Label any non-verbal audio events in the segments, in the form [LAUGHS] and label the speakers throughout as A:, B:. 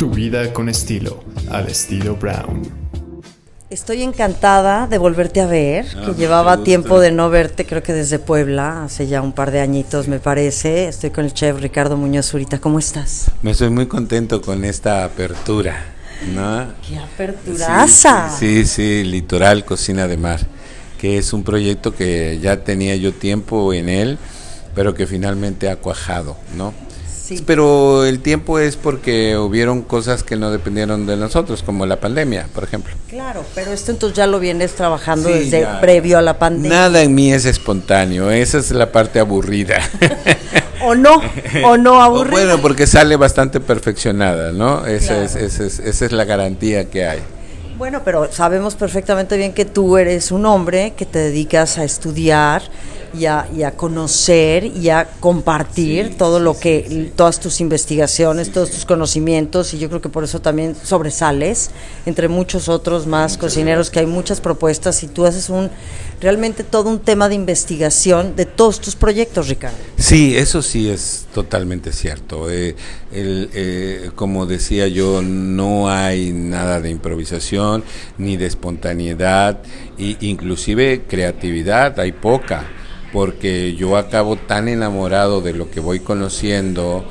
A: Tu vida con estilo, al estilo Brown.
B: Estoy encantada de volverte a ver,
C: Ah,
B: que llevaba tiempo de no verte, creo que desde Puebla, hace ya un par de añitos me parece. Estoy con el chef Ricardo Muñoz Zurita, ¿cómo estás?
C: Me estoy muy contento con esta apertura, ¿no?
B: ¡Qué aperturaza!
C: Sí, sí, sí, Litoral Cocina de Mar, que es un proyecto que ya tenía yo tiempo en él, pero que finalmente ha cuajado, ¿no?
B: Sí.
C: Pero el tiempo es porque hubieron cosas que no dependieron de nosotros, como la pandemia, por ejemplo.
B: Claro, pero esto entonces ya lo vienes trabajando
C: Sí,
B: desde
C: ya.
B: previo a la pandemia.
C: Nada en mí es espontáneo, esa es la parte aburrida. [LAUGHS]
B: O no, o no
C: O
B: aburrido.
C: Bueno, porque sale bastante perfeccionada, ¿no? Esa,
B: Claro.
C: es, esa, es, esa es la garantía que hay.
B: Bueno, pero sabemos perfectamente bien que tú eres un hombre que te dedicas a estudiar y a, y a conocer y a compartir
C: Sí,
B: todo lo que, todas tus investigaciones, todos tus conocimientos y yo creo que por eso también sobresales entre muchos otros más cocineros que hay muchas propuestas y tú haces un realmente todo un tema de investigación de todos tus proyectos, Ricardo.
C: Sí, eso sí es totalmente cierto. Eh, el, eh, como decía yo, no hay nada de improvisación ni de espontaneidad, y inclusive creatividad hay poca, porque yo acabo tan enamorado de lo que voy conociendo,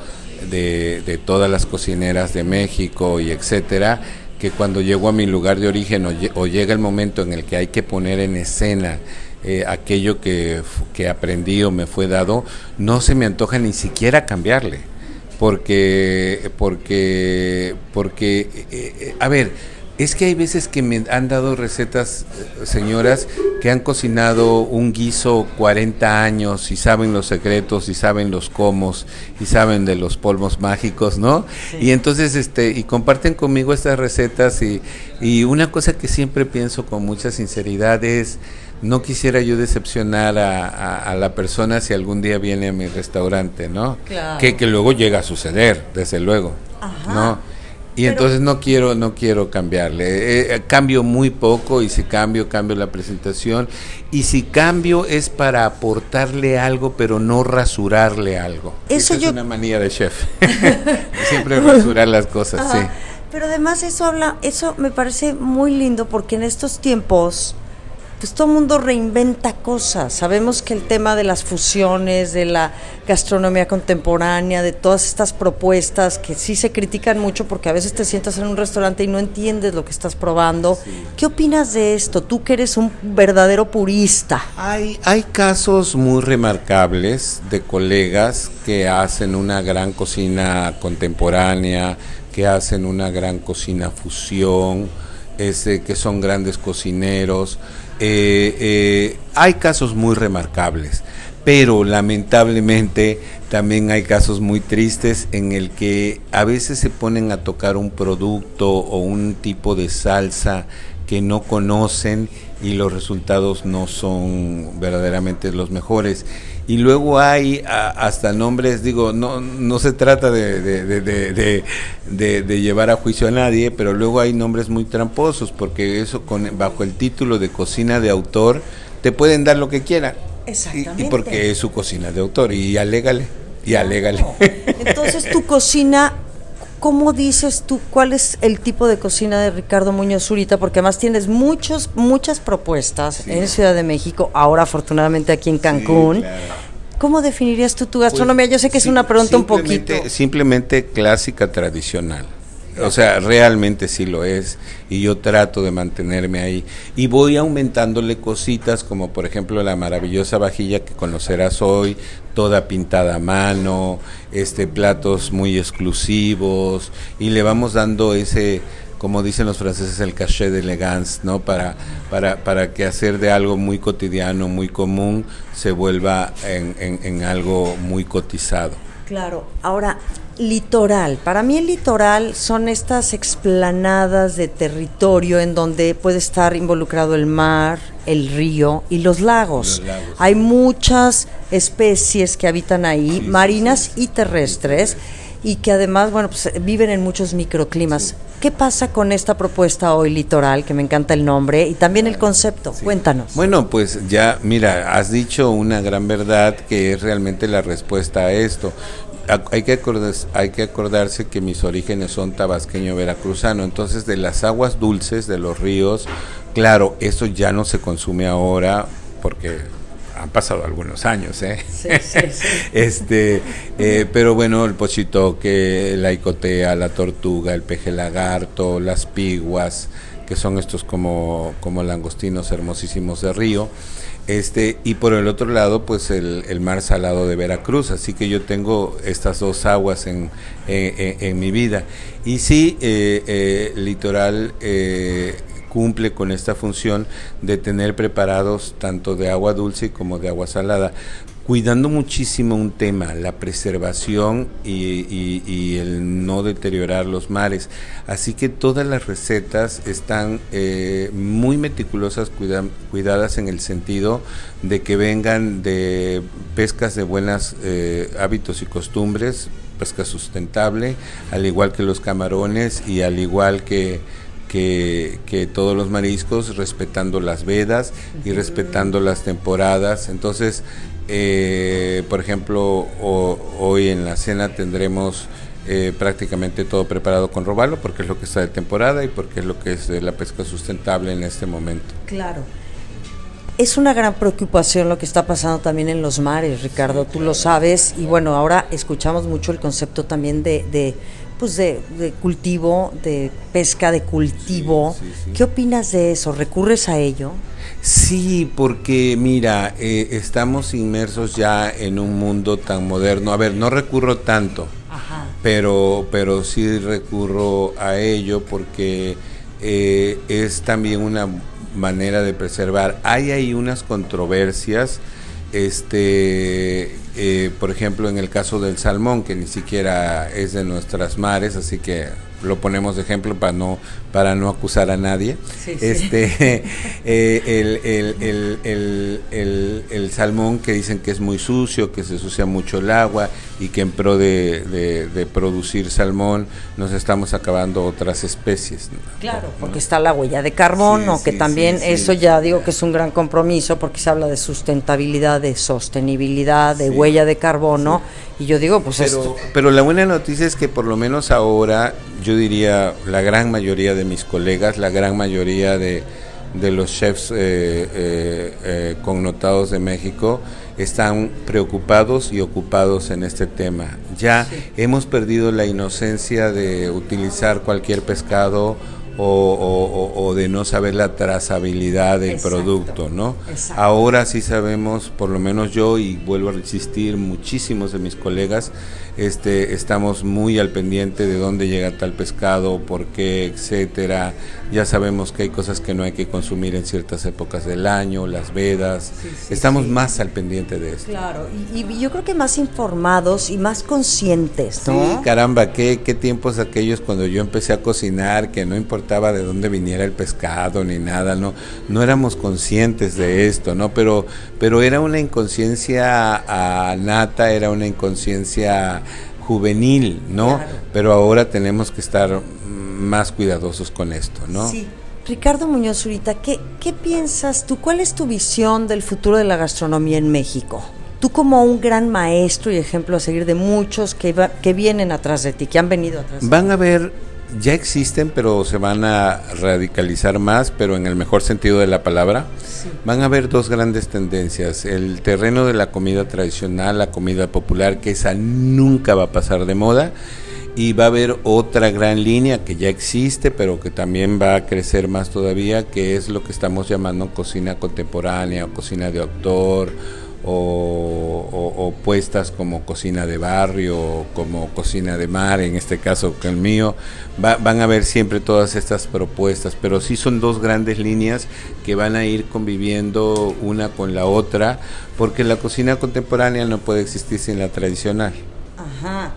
C: de, de todas las cocineras de México y etcétera, que cuando llego a mi lugar de origen o, lle- o llega el momento en el que hay que poner en escena eh, aquello que, que aprendí o me fue dado, no se me antoja ni siquiera cambiarle. Porque, porque, porque, eh, eh, a ver, es que hay veces que me han dado recetas, eh, señoras, que han cocinado un guiso 40 años y saben los secretos y saben los comos y saben de los polvos mágicos, ¿no? Y entonces, este, y comparten conmigo estas recetas y, y una cosa que siempre pienso con mucha sinceridad es, no quisiera yo decepcionar a, a- a la persona si algún día viene a mi restaurante, ¿no?
B: Claro.
C: Que, que luego llega a suceder, desde luego,
B: Ajá.
C: ¿no? Y
B: Pero-
C: entonces no quiero, no quiero cambiarle. Eh, eh, cambio muy poco y si cambio, cambio la presentación. Y si cambio es para aportarle algo, pero no rasurarle algo.
B: Eso
C: Esa
B: yo-
C: es una manía de chef. [LAUGHS] [LAUGHS] Siempre rasurar las cosas,
B: Ajá.
C: sí.
B: Pero además eso habla, eso me parece muy lindo porque en estos tiempos, pues todo el mundo reinventa cosas. Sabemos que el tema de las fusiones, de la gastronomía contemporánea, de todas estas propuestas que sí se critican mucho porque a veces te sientas en un restaurante y no entiendes lo que estás probando. ¿Qué opinas de esto? Tú que eres un verdadero purista.
C: Hay, hay casos muy remarcables de colegas que hacen una gran cocina contemporánea, que hacen una gran cocina fusión, este, que son grandes cocineros. Eh, eh, hay casos muy remarcables, pero lamentablemente también hay casos muy tristes en el que a veces se ponen a tocar un producto o un tipo de salsa que no conocen y los resultados no son verdaderamente los mejores. Y luego hay a- hasta nombres, digo, no, no se trata de, de- llevar a juicio a nadie, pero luego hay nombres muy tramposos, porque eso con, bajo el título de cocina de autor te pueden dar lo que quieran. Y-
B: Exactamente.
C: Y, porque es su cocina de autor, y alégale, y alégale.
B: Entonces, tu cocina, ¿cómo dices tú cuál es el tipo de cocina de Ricardo Muñoz Zurita? Porque además tienes muchos, muchas propuestas en Ciudad de México, ahora afortunadamente aquí en Cancún.
C: claro.
B: ¿Cómo definirías tú tu gastronomía? Yo sé que es una pregunta un poquito.
C: Simplemente clásica tradicional. O sea, realmente sí lo es. Y yo trato de mantenerme ahí. Y voy aumentándole cositas, como por ejemplo la maravillosa vajilla que conocerás hoy, toda pintada a mano, este platos muy exclusivos. Y le vamos dando ese como dicen los franceses, el cachet de elegance, ¿no? Para, para, para que hacer de algo muy cotidiano, muy común, se vuelva en, en- en algo muy cotizado.
B: Claro. Ahora, litoral. Para mí el litoral son estas explanadas de territorio en donde puede estar involucrado el mar, el río y los lagos.
C: Los lagos.
B: Hay muchas especies que habitan ahí,
C: Sí, sí,
B: marinas
C: sí.
B: y terrestres, y que además, bueno, pues viven en muchos microclimas. ¿Qué pasa con esta propuesta hoy litoral, que me encanta el nombre, y también el concepto? Cuéntanos.
C: Bueno, pues ya, mira, has dicho una gran verdad que es realmente la respuesta a esto. Hay que, acordarse, hay que acordarse que mis orígenes son tabasqueño veracruzano, entonces de las aguas dulces de los ríos, claro, eso ya no se consume ahora porque han pasado algunos años, ¿eh? Sí, sí, sí. [LAUGHS] este, eh, pero bueno, el pochitoque, la icotea, la tortuga, el peje lagarto, las piguas, que son estos como, como langostinos hermosísimos de río. Este, y por el otro lado, pues el, mar salado de Veracruz. Así que yo tengo estas dos aguas en, en, mi vida. Y sí, eh, eh, Litoral eh, cumple con esta función de tener preparados tanto de agua dulce como de agua salada cuidando muchísimo un tema, la preservación y, el no deteriorar los mares. Así que todas las recetas están eh, muy meticulosas, cuidadas en el sentido de que vengan de pescas de buenos eh, hábitos y costumbres, pesca sustentable, al igual que los camarones y al igual que que, todos los mariscos, respetando las vedas y respetando las temporadas. Entonces, eh, por ejemplo, hoy en la cena tendremos eh, prácticamente todo preparado con robalo, porque es lo que está de temporada y porque es lo que es de la pesca sustentable en este momento.
B: Claro. Es una gran preocupación lo que está pasando también en los mares, Ricardo, tú lo sabes, y bueno, ahora escuchamos mucho el concepto también de pues de, cultivo, de pesca de cultivo. ¿Qué opinas de eso? ¿Recurres a ello?
C: Sí, porque mira, eh, estamos inmersos ya en un mundo tan moderno. A ver, no recurro tanto, pero pero sí recurro a ello porque eh, es también una manera de preservar. Hay ahí unas controversias este eh, por ejemplo en el caso del salmón que ni siquiera es de nuestras mares así que lo ponemos de ejemplo para no para no acusar a nadie. Este [LAUGHS] eh, el, salmón que dicen que es muy sucio que se sucia mucho el agua y que en pro de, producir salmón nos estamos acabando otras especies
B: claro porque está la huella de carbono que también eso ya digo que es un gran compromiso porque se habla de sustentabilidad de sostenibilidad de huella de carbono y yo digo pues
C: pero, pero la buena noticia es que por lo menos ahora yo diría la gran mayoría de mis colegas, la gran mayoría de, los chefs eh, eh, eh, connotados de México están preocupados y ocupados en este tema. Ya hemos perdido la inocencia de utilizar cualquier pescado o, de no saber la trazabilidad del producto, ¿no? Ahora sí sabemos, por lo menos yo, y vuelvo a insistir, muchísimos de mis colegas, este, estamos muy al pendiente de dónde llega tal pescado, por qué, etcétera. Ya sabemos que hay cosas que no hay que consumir en ciertas épocas del año, las vedas. estamos más al pendiente de esto.
B: Claro, y, yo creo que más informados y más conscientes, ¿no?
C: Sí, caramba, qué, qué tiempos aquellos cuando yo empecé a cocinar, que no importaba de dónde viniera el pescado ni nada, no, no éramos conscientes de esto, ¿no? Pero, pero era una inconsciencia nata, era una inconsciencia juvenil, ¿no? Pero ahora tenemos que estar más cuidadosos con esto, ¿no? Sí.
B: Ricardo Muñoz Zurita, ¿qué, ¿qué piensas tú? ¿Cuál es tu visión del futuro de la gastronomía en México? Tú como un gran maestro y ejemplo a seguir de muchos que, que vienen atrás de ti, que han venido atrás.
C: Van a ver, ya existen, pero se van a radicalizar más, pero en el mejor sentido de la palabra. Van a haber dos grandes tendencias. El terreno de la comida tradicional, la comida popular, que esa nunca va a pasar de moda. Y va a haber otra gran línea que ya existe, pero que también va a crecer más todavía, que es lo que estamos llamando cocina contemporánea cocina de autor o, puestas como cocina de barrio, como cocina de mar, en este caso que el mío, van a ver siempre todas estas propuestas, pero sí son dos grandes líneas que van a ir conviviendo una con la otra, porque la cocina contemporánea no puede existir sin la tradicional.
B: Ajá.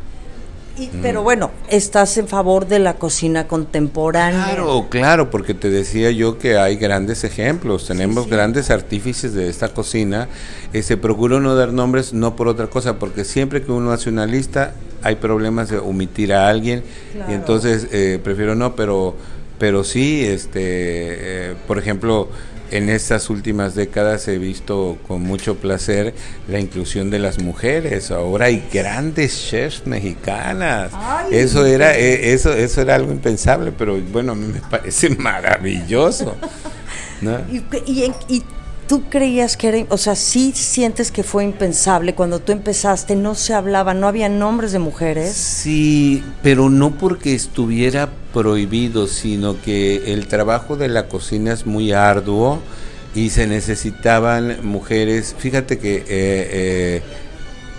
B: Pero bueno, estás en favor de la cocina contemporánea.
C: Claro, claro, porque te decía yo que hay grandes ejemplos, tenemos grandes artífices de esta cocina. Eh, se procuró no dar nombres, no por otra cosa, porque siempre que uno hace una lista hay problemas de omitir a alguien. Y entonces eh, prefiero no, pero pero sí, este, eh, por ejemplo, en estas últimas décadas he visto con mucho placer la inclusión de las mujeres. Ahora hay grandes chefs mexicanas. eso era eh, eso eso era algo impensable, pero bueno, a mí me parece [LAUGHS] maravilloso.
B: y, y ¿Tú creías que era, o sea, sí sientes que fue impensable cuando tú empezaste, no se hablaba, no había nombres de mujeres?
C: Sí, pero no porque estuviera prohibido, sino que el trabajo de la cocina es muy arduo y se necesitaban mujeres, fíjate que eh, eh,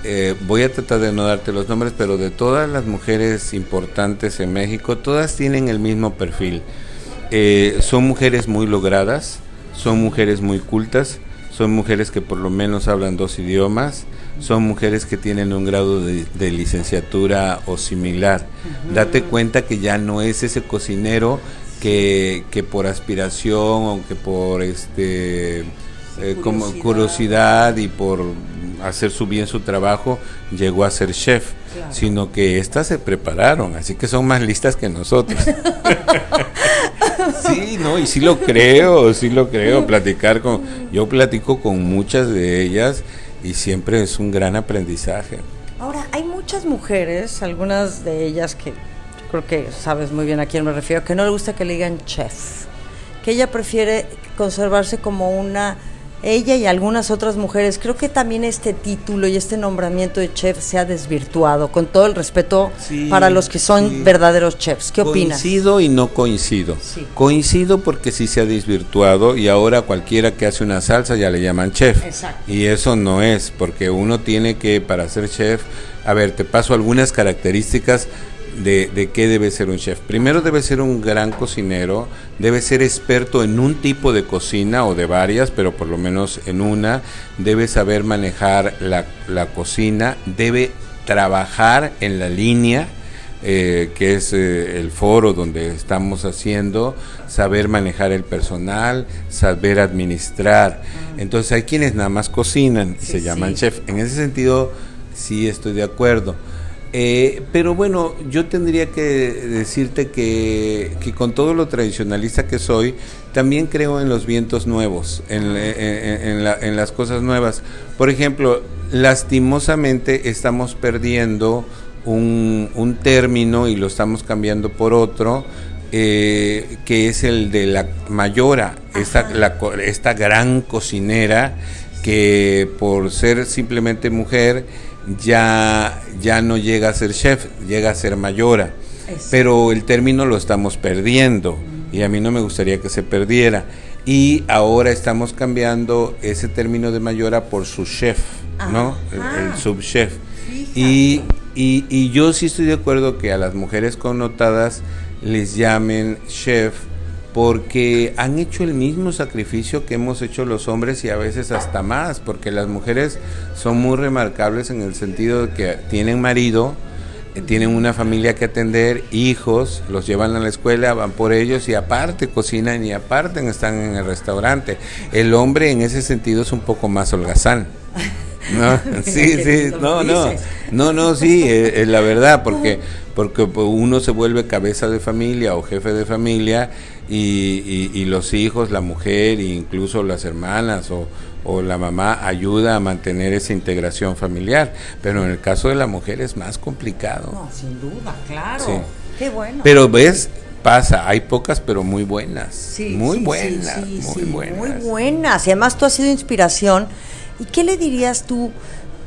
C: eh, voy a tratar de no darte los nombres, pero de todas las mujeres importantes en México, todas tienen el mismo perfil. son mujeres muy logradas, son mujeres muy cultas, son mujeres que por lo menos hablan dos idiomas, son mujeres que tienen un grado de, licenciatura o similar. Date cuenta que ya no es ese cocinero que, que por aspiración o que por este eh, como curiosidad y por hacer su bien su trabajo llegó a ser chef, sino que éstas se prepararon, así que son más listas que nosotros. [LAUGHS] sí, no, y sí lo creo, sí lo creo, platicar con, yo platico con muchas de ellas y siempre es un gran aprendizaje.
B: Ahora, hay muchas mujeres, algunas de ellas que creo que sabes muy bien a quién me refiero, que no le gusta que le digan chef, que ella prefiere conservarse como una ella y algunas otras mujeres. Creo que también este título y este nombramiento de chef se ha desvirtuado, con todo el respeto para los que son verdaderos chefs. ¿Qué opinas?
C: Coincido y no coincido. Coincido porque sí se ha desvirtuado y ahora cualquiera que hace una salsa ya le llaman chef. Exacto. Y eso no es, porque uno tiene que, para ser chef, a ver, te paso algunas características de, de, qué debe ser un chef. Primero debe ser un gran cocinero, debe ser experto en un tipo de cocina o de varias, pero por lo menos en una, debe saber manejar la, la cocina, debe trabajar en la línea. Eh, que es eh, el foro donde estamos haciendo, saber manejar el personal, saber administrar. Entonces hay quienes nada más cocinan y se llaman chef. En ese sentido, sí estoy de acuerdo. Eh, pero bueno, yo tendría que decirte que, con todo lo tradicionalista que soy, también creo en los vientos nuevos, en, en, las cosas nuevas. Por ejemplo, lastimosamente estamos perdiendo un, un término y lo estamos cambiando por otro, eh, que es el de la mayora, esta, esta gran cocinera que por ser simplemente mujer, ya, ya no llega a ser chef, llega a ser mayora. Pero el término lo estamos perdiendo y a mí no me gustaría que se perdiera. Y ahora estamos cambiando ese término de mayora por su chef, ¿no? El, subchef. Y, y, y yo sí estoy de acuerdo que a las mujeres connotadas les llamen chef porque han hecho el mismo sacrificio que hemos hecho los hombres y a veces hasta más, porque las mujeres son muy remarcables en el sentido de que tienen marido, eh, tienen una familia que atender, hijos, los llevan a la escuela, van por ellos y aparte cocinan y aparte están en el restaurante. El hombre en ese sentido es un poco más holgazán. No, [LAUGHS] sí, sí, no, no, no, no, sí, es, es la verdad, porque porque uno se vuelve cabeza de familia o jefe de familia y, los hijos, la mujer e incluso las hermanas o, la mamá ayuda a mantener esa integración familiar. Pero en el caso de la mujer es más complicado.
B: No, sin duda, claro. Qué bueno.
C: Pero ves, pasa, hay pocas pero muy buenas. Sí, muy buenas, muy buenas.
B: Muy buenas. Y además tú has sido inspiración. ¿Y qué le dirías tú?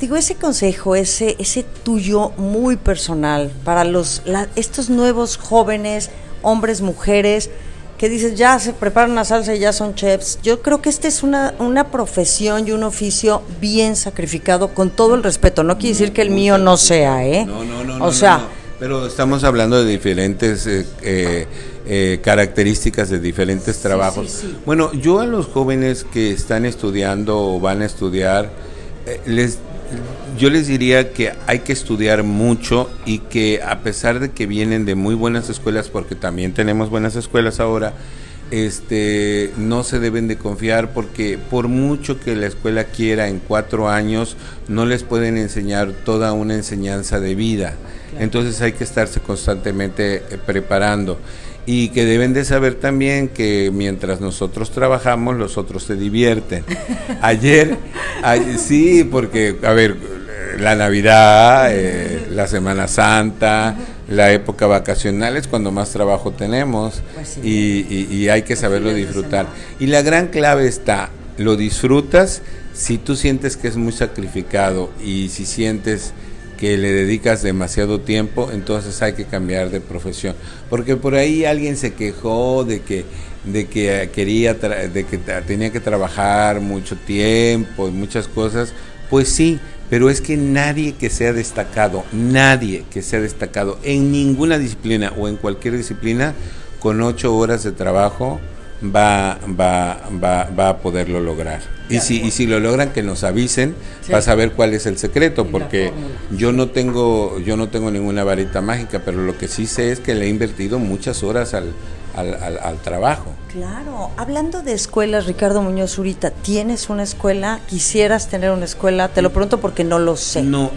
B: Digo, ese consejo, ese, ese tuyo muy personal para los, estos nuevos jóvenes, hombres, mujeres, que dices, ya se preparan una salsa y ya son chefs. Yo creo que esta es una, una profesión y un oficio bien sacrificado, con todo el respeto. No quiere decir que el mío no sea, ¿eh?
C: No, no, no. O sea. Pero estamos hablando de diferentes eh, eh, eh, características de diferentes trabajos. Bueno, yo a los jóvenes que están estudiando o van a estudiar, les yo les diría que hay que estudiar mucho y que a pesar de que vienen de muy buenas escuelas, porque también tenemos buenas escuelas ahora, este, no se deben de confiar porque por mucho que la escuela quiera en cuatro años, no les pueden enseñar toda una enseñanza de vida. Entonces hay que estarse constantemente eh, preparando. Y que deben de saber también que mientras nosotros trabajamos, los otros se divierten. [LAUGHS] Ayer, sí, porque, a ver, la Navidad, eh, la Semana Santa, la época vacacional es cuando más trabajo tenemos pues y, y, hay que saberlo disfrutar. Y la gran clave está, lo disfrutas si tú sientes que es muy sacrificado y si sientes que le dedicas demasiado tiempo, entonces hay que cambiar de profesión. Porque por ahí alguien se quejó de que de que quería de que tenía que trabajar mucho tiempo y muchas cosas, pues sí, pero es que nadie que sea destacado, nadie que sea destacado en ninguna disciplina o en cualquier disciplina con ocho horas de trabajo va, va, va, va a poderlo lograr. Y si, y si lo logran, que nos avisen para saber cuál es el secreto, porque yo no tengo, yo no tengo ninguna varita mágica, pero lo que sí sé es que le he invertido muchas horas al, al, trabajo.
B: Claro, hablando de escuelas, Ricardo Muñoz Zurita, ¿tienes una escuela? ¿Quisieras tener una escuela? Te lo pregunto porque no lo sé.
C: No,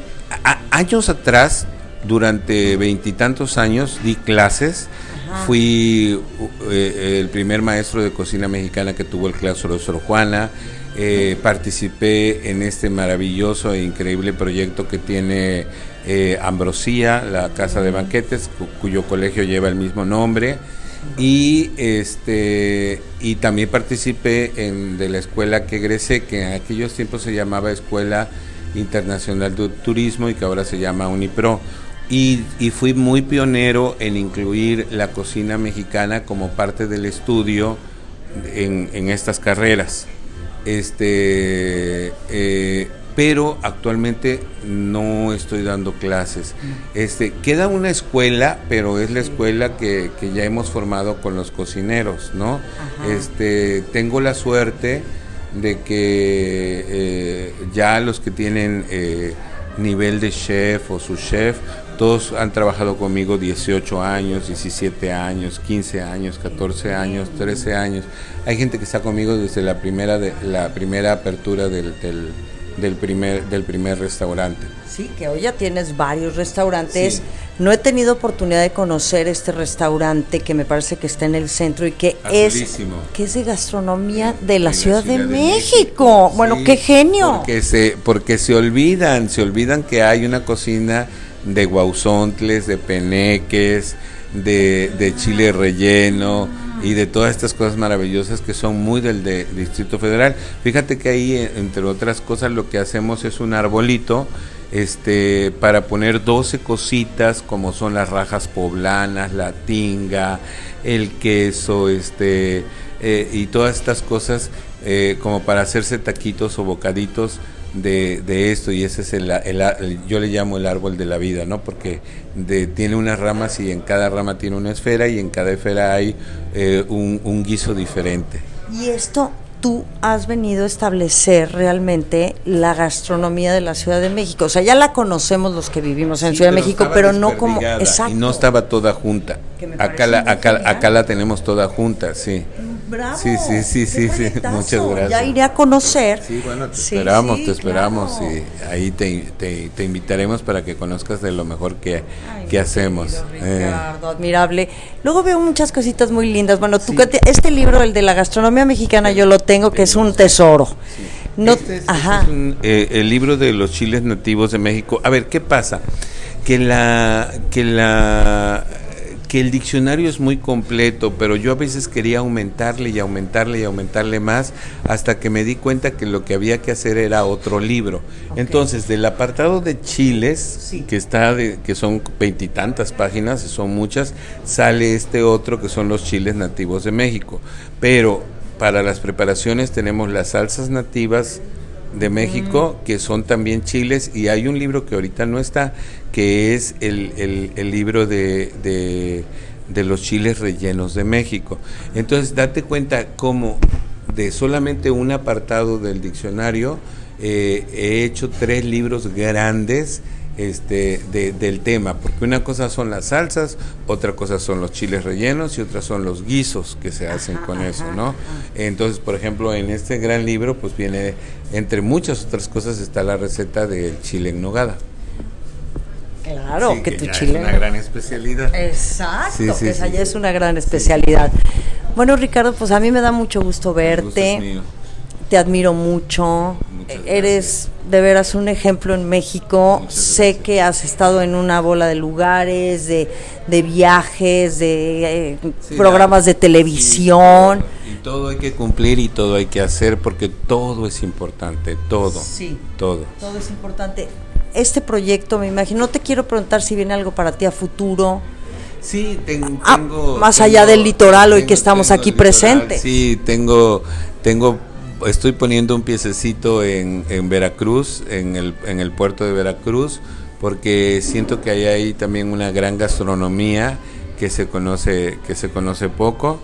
C: años atrás, durante veintitantos años, di clases Fui eh, el primer maestro de cocina mexicana que tuvo el claustro de Sor Juana. Eh, participé en este maravilloso e increíble proyecto que tiene eh, Ambrosía, la casa de banquetes, cuyo colegio lleva el mismo nombre. Y este y también participé en, de la escuela que egresé, que en aquellos tiempos se llamaba Escuela Internacional de Turismo y que ahora se llama Unipro. Y, fui muy pionero en incluir la cocina mexicana como parte del estudio en, estas carreras. Este, eh, pero actualmente no estoy dando clases. Este, queda una escuela, pero es la escuela que, ya hemos formado con los cocineros, ¿no? Este, tengo la suerte de que eh, ya los que tienen eh, nivel de chef o su chef todos han trabajado conmigo 18 años, 17 años, 15 años, 14 años, 13 años. Hay gente que está conmigo desde la primera, de, la primera apertura del, del, primer, del primer restaurante.
B: Sí, que hoy ya tienes varios restaurantes. No he tenido oportunidad de conocer este restaurante que me parece que está en el centro y que es que es de gastronomía de la, Ciudad, de, México. Bueno, qué genio.
C: Porque se porque se olvidan, se olvidan que hay una cocina de guauzontles, de peneques, de, de chile relleno y de todas estas cosas maravillosas que son muy del Distrito Federal. Fíjate que ahí, entre otras cosas, lo que hacemos es un arbolito este, para poner 12 cositas como son las rajas poblanas, la tinga, el queso, este, eh, y todas estas cosas eh, como para hacerse taquitos o bocaditos de, de, esto y ese es el, el, yo le llamo el árbol de la vida, ¿no? Porque de, tiene unas ramas y en cada rama tiene una esfera y en cada esfera hay eh, un, un, guiso diferente.
B: Y esto tú has venido a establecer realmente la gastronomía de la Ciudad de México. O sea, ya la conocemos los que vivimos en Ciudad de México, pero no como...
C: Exacto. Y no estaba toda junta. Acá la, acá, acá la tenemos toda junta, sí.
B: Bravo.
C: Sí, sí, sí, sí, sí. Muchas gracias.
B: Ya iré a conocer.
C: Sí, bueno, te esperamos, te esperamos y ahí te, te, te, invitaremos para que conozcas de lo mejor que, que hacemos.
B: Eh. Ricardo, admirable. Luego veo muchas cositas muy lindas. Bueno, tú, este libro, el de la gastronomía mexicana, yo lo tengo, que es un tesoro.
C: No, este es, ajá. Este es un, eh, el libro de los chiles nativos de México. A ver, ¿qué pasa? Que la, que la que el diccionario es muy completo, pero yo a veces quería aumentarle y aumentarle y aumentarle más hasta que me di cuenta que lo que había que hacer era otro libro. Entonces, del apartado de chiles, que está de, que son veintitantas páginas, son muchas, sale este otro que son los chiles nativos de México. Pero para las preparaciones tenemos las salsas nativas de México, mm. que son también chiles, y hay un libro que ahorita no está, que es el, el, libro de, de, los chiles rellenos de México. Entonces, date cuenta cómo de solamente un apartado del diccionario eh, he hecho tres libros grandes este, del tema, porque una cosa son las salsas, otra cosa son los chiles rellenos y otra son los guisos que se hacen con eso, ¿no? Entonces, por ejemplo, en este gran libro, pues viene, entre muchas otras cosas, está la receta del chile en nogada.
B: Claro,
C: Sí,
B: que tu
C: ya
B: chile.
C: Es una gran especialidad.
B: Exacto,
C: Sí, sí,
B: que esa
C: sí.
B: ya es una gran especialidad. Bueno, Ricardo, pues a mí me da mucho gusto
C: El gusto es
B: verte.
C: mío.
B: Te admiro mucho.
C: Muchas
B: Eres de veras un ejemplo en México. Sé que has estado en una bola de lugares, de, de viajes, de eh,
C: Sí,
B: programas de televisión.
C: sí, y todo hay que cumplir y todo hay que hacer porque todo es importante, todo.
B: Sí.
C: Todo.
B: Todo es importante. Este proyecto, me imagino, no te quiero preguntar si viene algo para ti a futuro.
C: Sí,
B: Ah,
C: tengo.
B: más allá del litoral, hoy que estamos aquí presentes.
C: Sí, tengo, tengo, estoy poniendo un piececito en, en Veracruz, en el, en el puerto de Veracruz, porque siento que hay ahí también una gran gastronomía que se conoce, que se conoce poco.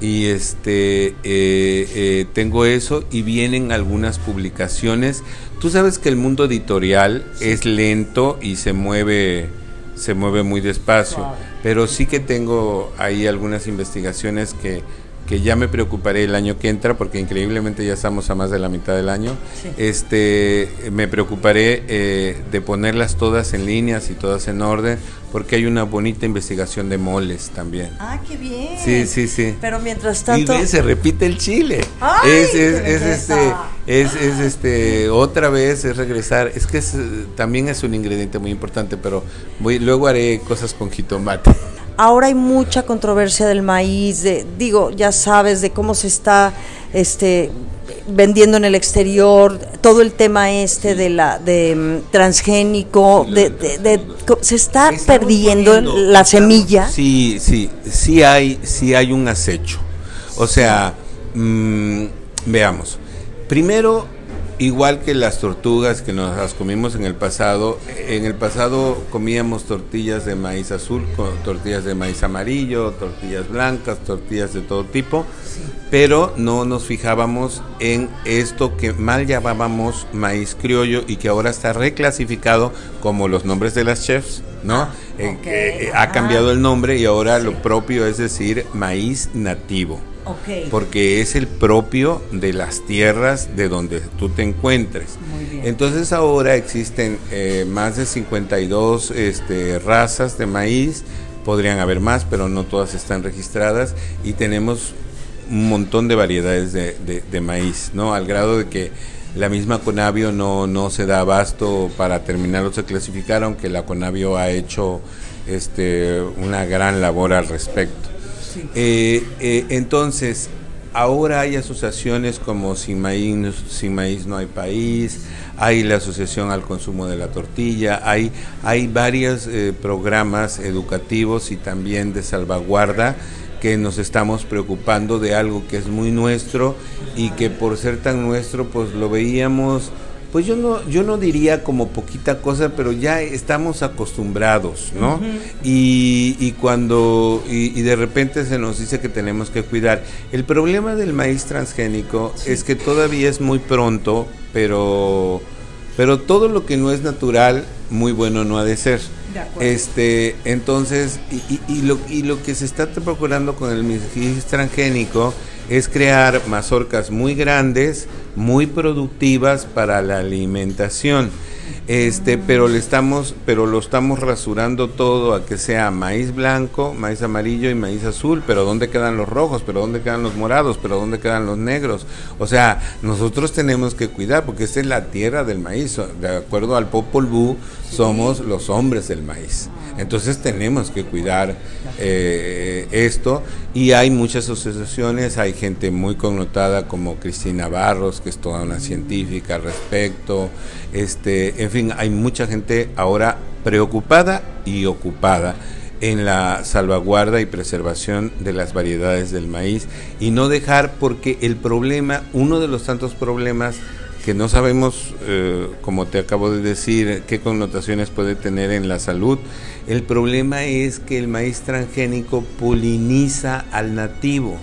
C: Y este eh, eh, tengo eso y vienen algunas publicaciones. Tú sabes que el mundo editorial es lento y se mueve se mueve muy despacio. Pero sí que tengo ahí algunas investigaciones que, que ya me preocuparé el año que entra, porque increíblemente ya estamos a más de la mitad del año.
B: Sí.
C: Este, me preocuparé eh, de ponerlas todas en líneas y todas en orden, porque hay una bonita investigación de moles también.
B: Ah, qué bien.
C: Sí, sí, sí.
B: Pero mientras
C: Y
B: tanto...
C: ve, se repite el chile.
B: ¡Ay,
C: es, es, es, este, es, es este, otra vez es regresar. Es que es, eh, también es un ingrediente muy importante, pero voy, luego haré cosas con jitomate.
B: Ahora hay mucha controversia del maíz, de, digo, ya sabes de cómo se está este vendiendo en el exterior, todo el tema este de la de mm, transgénico,
C: Sí,
B: de, de- se está
C: Estamos
B: perdiendo
C: poniendo-
B: la semilla.
C: Sí, sí, sí hay, sí hay un acecho. O sea, mm, veamos. Primero, igual que las tortugas que nos las comimos en el pasado, en el pasado comíamos tortillas de maíz azul, tortillas de maíz amarillo, tortillas blancas, tortillas de todo tipo, pero no nos fijábamos en esto que mal llamábamos maíz criollo y que ahora está reclasificado como los nombres de las chefs, ¿no? Que, eh, ha cambiado el nombre y ahora lo propio es decir maíz nativo Porque es el propio de las tierras de donde tú te encuentres.
B: Muy bien.
C: Entonces ahora existen eh, más de 52 este, razas de maíz, podrían haber más, pero no todas están registradas y tenemos un montón de variedades de, de- de maíz, ¿no? Al grado de que la misma Conavio no, no se da abasto para terminarlos de clasificar, aunque la Conavio ha hecho este, una gran labor al respecto. Eh, eh, entonces, ahora hay asociaciones como Sin Maíz, Sin Maíz no hay país, hay la Asociación al Consumo de la Tortilla, hay, hay varios eh, programas educativos y también de salvaguarda que nos estamos preocupando de algo que es muy nuestro y que por ser tan nuestro pues lo veíamos pues yo no, yo no diría como poquita cosa, pero ya estamos acostumbrados, ¿no? y, y cuando, y, y de repente se nos dice que tenemos que cuidar. El problema del maíz transgénico es que todavía es muy pronto, pero, pero todo lo que no es natural, muy bueno no ha de ser.
B: De.
C: Este, entonces, y- y lo, y lo que se está procurando con el maíz transgénico es crear mazorcas muy grandes, muy productivas para la alimentación. Este, pero le estamos, pero lo estamos rasurando todo a que sea maíz blanco, maíz amarillo y maíz azul, pero ¿dónde quedan los rojos? ¿Pero dónde quedan los morados? ¿Pero dónde quedan los negros? O sea, nosotros tenemos que cuidar porque esta es la tierra del maíz. De acuerdo al Popol Vuh, somos los hombres del maíz. Entonces tenemos que cuidar eh, esto y hay muchas asociaciones, hay gente muy connotada como Cristina Barros, que es toda una científica al respecto, este, en fin, hay mucha gente ahora preocupada y ocupada en la salvaguarda y preservación de las variedades del maíz y no dejar porque el problema, uno de los tantos problemas que no sabemos, eh, como te acabo de decir, qué connotaciones puede tener en la salud. El problema es que el maíz transgénico poliniza al nativo.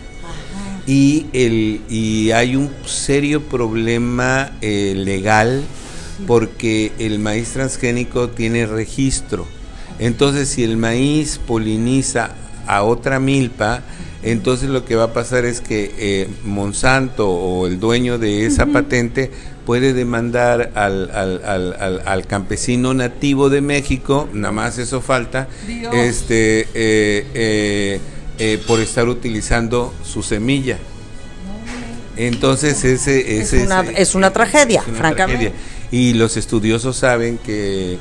C: Y, el, y hay un serio problema eh, legal porque el maíz transgénico tiene registro. Entonces, si el maíz poliniza a otra milpa, entonces lo que va a pasar es que eh, Monsanto o el dueño de esa patente puede demandar al, al, al, al, campesino nativo de México, nada más eso falta, este eh, eh, por estar utilizando su semilla. Entonces ese,
B: ese es, una, es una tragedia, francamente.
C: Y los estudiosos saben que,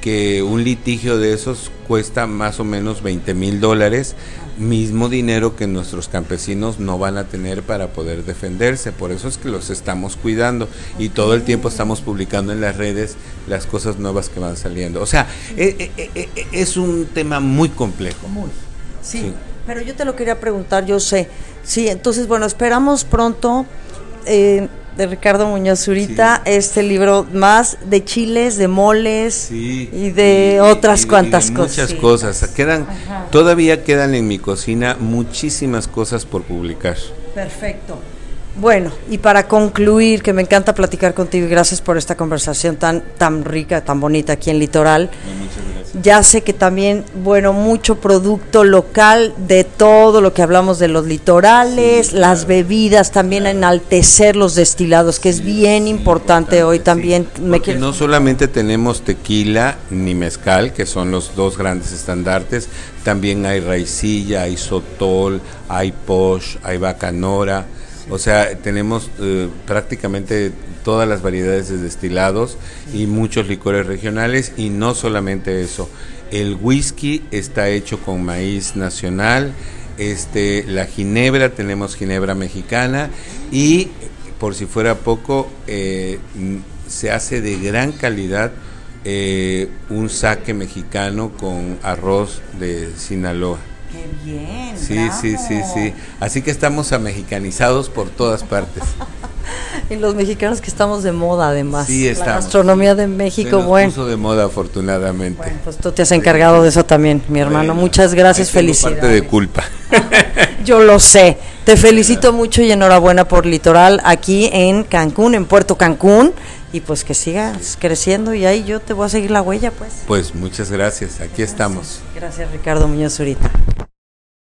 C: que un litigio de esos cuesta más o menos 20 mil dólares, mismo dinero que nuestros campesinos no van a tener para poder defenderse. Por eso es que los estamos cuidando y todo el tiempo estamos publicando en las redes las cosas nuevas que van saliendo. O sea, eh, eh, eh, es un tema muy complejo.
B: Muy. sí. Pero yo te lo quería preguntar, yo sé. Sí, entonces, bueno, esperamos pronto eh, de Ricardo Muñoz Zurita este libro más de chiles, de moles y de otras cuantas cosas.
C: Muchas cosas. Quedan, todavía quedan en mi cocina muchísimas cosas por publicar.
B: Perfecto. Bueno, y para concluir, que me encanta platicar contigo y gracias por esta conversación tan, tan rica, tan bonita aquí en Litoral. Ya sé que también, bueno, mucho producto local de todo lo que hablamos de los litorales, las bebidas, también enaltecer los destilados, que es bien importante, hoy también.
C: Me no solamente tenemos tequila ni mezcal, que son los dos grandes estandartes, también hay raicilla, hay sotol, hay posh, hay bacanora o sea, tenemos eh, prácticamente todas las variedades de destilados y muchos licores regionales y no solamente eso. El whisky está hecho con maíz nacional, este, la ginebra, tenemos ginebra mexicana y por si fuera poco, eh, se hace de gran calidad eh, un saque mexicano con arroz de Sinaloa.
B: Qué bien.
C: Sí, sí, sí, sí. Así que estamos americanizados por todas partes. [LAUGHS]
B: y los mexicanos que estamos de moda además.
C: Sí, estamos.
B: La gastronomía de México,
C: Se
B: bueno.
C: puso de moda afortunadamente. Bueno,
B: pues tú te has encargado de eso también, mi hermano. Muchas gracias, felicidades.
C: parte de culpa. [LAUGHS]
B: Yo lo sé. Te felicito mucho y enhorabuena por Litoral aquí en Cancún, en Puerto Cancún y pues que sigas creciendo y ahí yo te voy a seguir la huella pues.
C: Pues muchas gracias, aquí estamos.
B: Gracias Ricardo Muñoz Zurita.